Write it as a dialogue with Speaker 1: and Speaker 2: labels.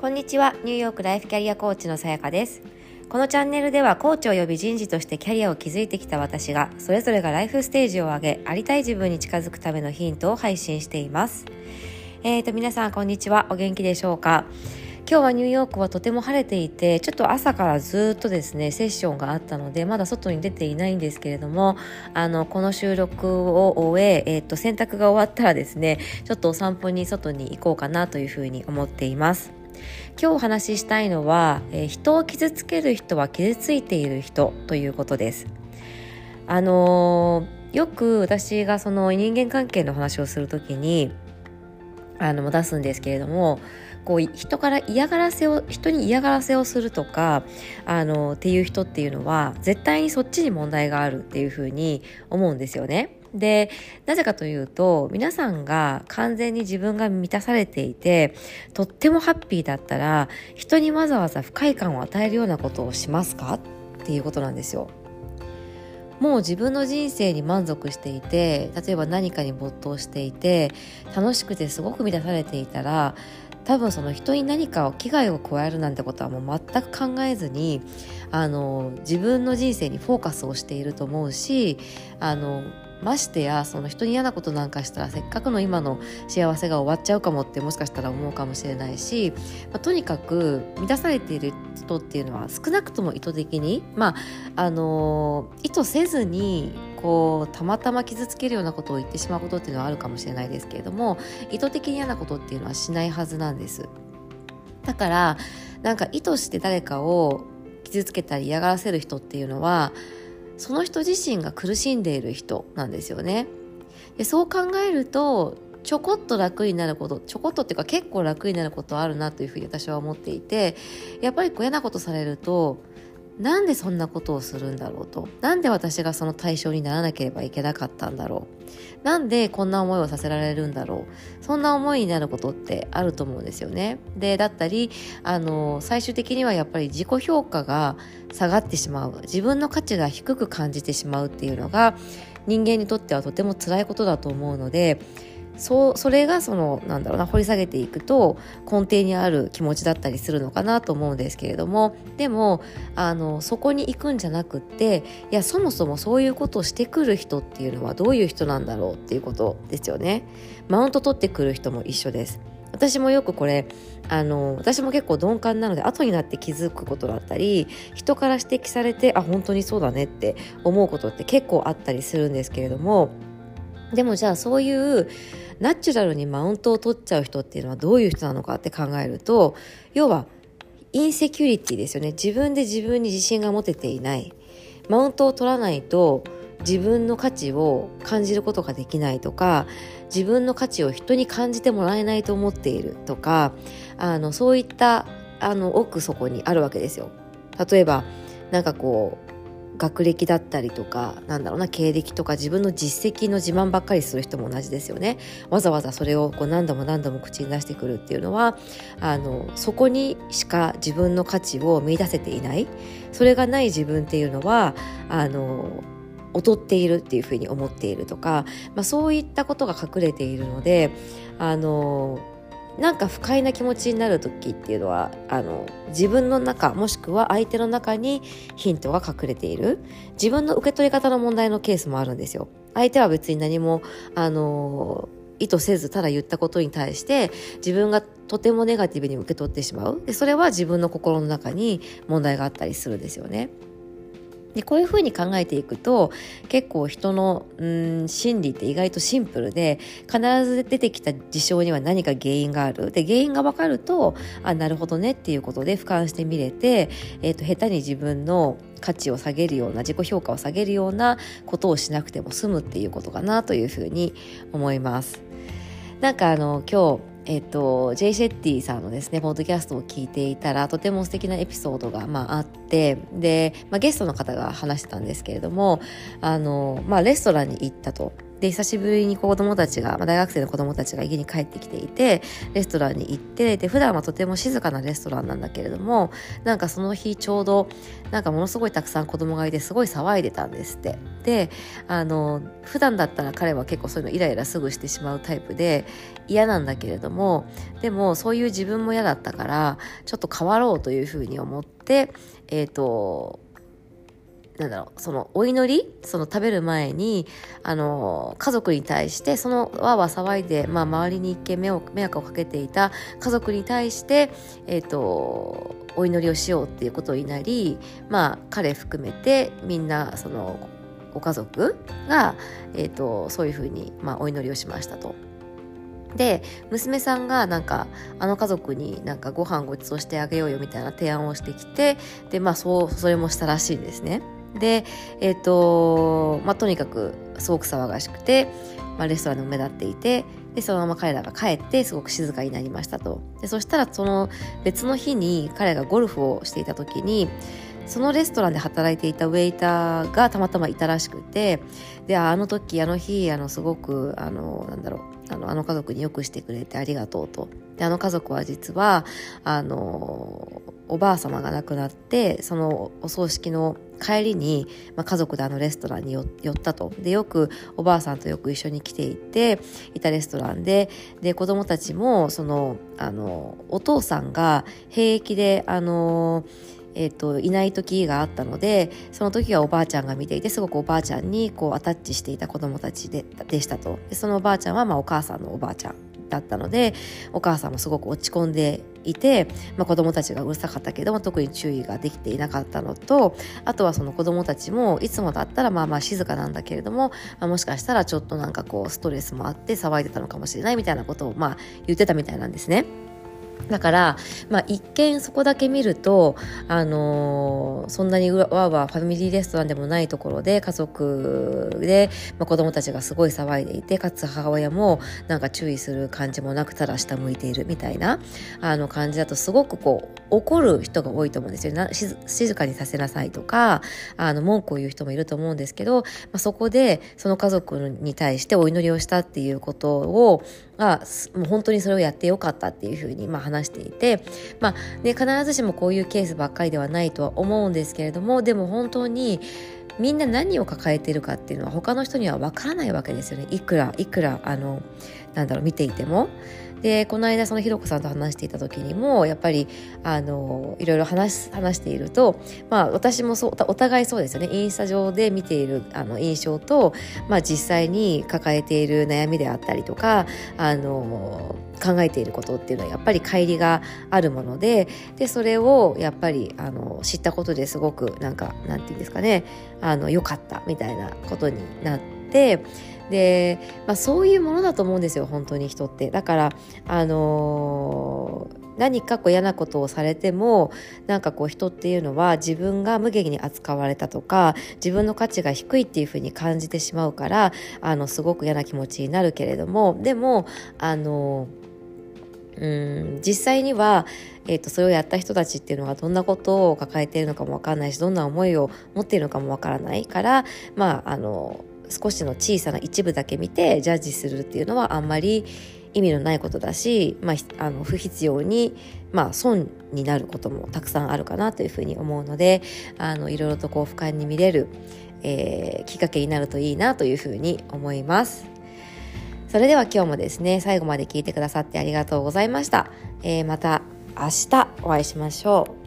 Speaker 1: こんにちは。ニューヨークライフキャリアコーチのさやかです。このチャンネルではコーチ及び人事としてキャリアを築いてきた私がそれぞれがライフステージを上げありたい自分に近づくためのヒントを配信しています。えーと皆さんこんにちは。お元気でしょうか？今日はニューヨークはとても晴れていてちょっと朝からずっとですねセッションがあったのでまだ外に出ていないんですけれどもあのこの収録を終ええー、と洗濯が終わったらですねちょっとお散歩に外に行こうかなというふうに思っています。今日お話ししたいのは、えー、人を傷つける人は傷ついている人ということですあのー、よく私がその人間関係の話をするときにあの出すんですけれどもこう人から嫌がらせを人に嫌がらせをするとかあのっていう人っていうのは絶対にそっちに問題があるっていうふうに思うんですよね。で、なぜかというと、皆さんが完全に自分が満たされていて、とってもハッピーだったら、人にわざわざ不快感を与えるようなことをしますか？っていうことなんですよ。もう自分の人生に満足していて例えば何かに没頭していて楽しくてすごく満たされていたら多分その人に何かを危害を加えるなんてことはもう全く考えずにあの自分の人生にフォーカスをしていると思うしあのましてやその人に嫌なことなんかしたらせっかくの今の幸せが終わっちゃうかもってもしかしたら思うかもしれないし、まあ、とにかく満たされている人っていうのは少なくとも意図的にまああの意図せずにこうたまたま傷つけるようなことを言ってしまうことっていうのはあるかもしれないですけれども意図的に嫌なことっていうのはしないはずなんです。だからなんか意図して誰かを傷つけたり嫌がらせる人っていうのはその人自身が苦しんでいる人なんですよね。でそう考えるとちょこっと楽になることちょこっとっていうか結構楽になることあるなというふうに私は思っていてやっぱりこう嫌なことされるとなんでそんなことをするんだろうと。なんで私がその対象にならなければいけなかったんだろう。なんでこんな思いをさせられるんだろう。そんな思いになることってあると思うんですよね。でだったりあの最終的にはやっぱり自己評価が下がってしまう。自分の価値が低く感じてしまうっていうのが人間にとってはとても辛いことだと思うのでそうそれがそのなんだろうな掘り下げていくと根底にある気持ちだったりするのかなと思うんですけれどもでもあのそこに行くんじゃなくっていやそもそもそういうことをしてくる人っていうのはどういう人なんだろうっていうことですよね。マウント取ってくる人も一緒です。私もよくこれあの私も結構鈍感なので後になって気づくことだったり人から指摘されてあ本当にそうだねって思うことって結構あったりするんですけれどもでもじゃあそういうナチュラルにマウントを取っちゃう人っていうのはどういう人なのかって考えると要はインセキュリティですよね自分で自分に自信が持てていないマウントを取らないと自分の価値を感じることができないとか自分の価値を人に感じてもらえないと思っているとかあのそういったあの奥底にあるわけですよ。例えばなんかこう学歴だったりとかなんだろうな経歴とか自分の実績の自慢ばっかりする人も同じですよね。わざわざそれをこう何度も何度も口に出してくるっていうのはあのそこにしか自分の価値を見出せていない。それがない自分っていうのはあの劣っているっていうふうに思っているとか、まあ、そういったことが隠れているのであのなんか不快な気持ちになる時っていうのはあの自分の中もしくは相手の中にヒントが隠れている。自分の受け取り方の問題のケースもあるんですよ。相手は別に何もあの意図せずただ言ったことに対して自分がとてもネガティブに受け取ってしまう。でそれは自分の心の中に問題があったりするんですよね。でこういうふうに考えていくと結構人のうん心理って意外とシンプルで必ず出てきた事象には何か原因があるで原因が分かるとあなるほどねっていうことで俯瞰してみれて、えーと、下手に自分の価値を下げるような自己評価を下げるようなことをしなくても済むっていうことかなというふうに思います。なんかあの今日えっと、ジェイ・シェッティさんのですね、ポッドキャストを聞いていたら、とても素敵なエピソードが、まあ、あって、で、まあ、ゲストの方が話してたんですけれども、あの、まあ、レストランに行ったと。で久しぶりに子供たちが、まあ、大学生の子供たちが家に帰ってきていてレストランに行ってで普段はとても静かなレストランなんだけれどもなんかその日ちょうどなんかものすごいたくさん子供がいてすごい騒いでたんですって。であの普段だったら彼は結構そういうのイライラすぐしてしまうタイプで嫌なんだけれどもでもそういう自分も嫌だったからちょっと変わろうというふうに思ってえっ、ー、となんだろう、そのお祈りその食べる前に、あの、家族に対して、そのわわ騒いで、まあ周りに一見迷惑をかけていた家族に対して、え、ー、と、お祈りをしようっていうことになり、まあ彼含めてみんな、その、ご家族が、えっ、ー、と、そういうふうに、まあお祈りをしましたと。で娘さんがなんかあの家族になんかご飯ごちそうしてあげようよみたいな提案をしてきてでまあそうそれもしたらしいんですね。で、えっ、ー、と、まあ、とにかくすごく騒がしくて、まあ、レストランでも目立っていて、で、そのまま彼らが帰ってすごく静かになりましたと。で、そしたらその別の日に彼がゴルフをしていた時に、そのレストランで働いていたウェイターがたまたまいたらしくて、で、あの時、あの日、あの、すごく、あの、なんだろう、あの、あの家族によくしてくれてありがとうと。で、あの家族は実は、あの、おばあ様が亡くなって、そのお葬式の帰りに、まあ、家族であのレストランに寄ったと。で、よくおばあさんとよく一緒に来ていて、いたレストランで、で、子供たちも、その、あの、お父さんが兵役で、あの、え、ー、と、いない時があったので、その時はおばあちゃんが見ていて、すごくおばあちゃんにこうアタッチしていた子供たちででしたと。でそのおばあちゃんは、まあお母さんのおばあちゃんだったので、お母さんもすごく落ち込んでいて、まあ、子供たちがうるさかったけども特に注意ができていなかったのとあとはその子供たちもいつもだったらまあまあ静かなんだけれども、まあ、もしかしたらちょっとなんかこうストレスもあって騒いでたのかもしれないみたいなことをまあ言ってたみたいなんですね。だから、まあ、一見そこだけ見ると、あのー、そんなにわーわーファミリーレストランでもないところで家族で、まあ、子供たちがすごい騒いでいてかつ母親もなんか注意する感じもなくただ下向いているみたいなあの感じだとすごくこう怒る人が多いと思うんですよ。な静かにさせなさいとかあの文句を言う人もいると思うんですけど、まあ、そこでその家族に対してお祈りをしたっていうことをがもう本当にそれをやってよかったっていうふうにまあ話していて、まあね、必ずしもこういうケースばっかりではないとは思うんですけれどもでも本当にみんな何を抱えてるかっていうのは他の人には分からないわけですよねいくらいくらあのなんだろう見ていても。でこの間そのひろこさんと話していた時にもやっぱりあのいろいろ話話していると、まあ、私もそうお互いそうですよねインスタ上で見ているあの印象と、まあ、実際に抱えている悩みであったりとかあの考えていることっていうのはやっぱり乖離があるものででそれをやっぱりあの知ったことですごくなんかなんて言うんですかねあの良かったみたいなことになって。で、まあ、そういうものだと思うんですよ本当に人って。だからあのー何かこう嫌なことをされてもなんかこう人っていうのは自分が無限に扱われたとか自分の価値が低いっていうふうに感じてしまうからあのすごく嫌な気持ちになるけれどもでもあのうん実際には、えーと、それをやった人たちっていうのがどんなことを抱えているのかもわからないしどんな思いを持っているのかもわからないからまああの少しの小さな一部だけ見てジャッジするっていうのはあんまり意味のないことだし、まあ、あの不必要に、まあ、損になることもたくさんあるかなというふうに思うのであのいろいろとこう俯瞰に見れる、えー、きっかけになるといいなというふうに思います。それでは今日もですね最後まで聞いてくださってありがとうございました。えー、また明日お会いしましょう。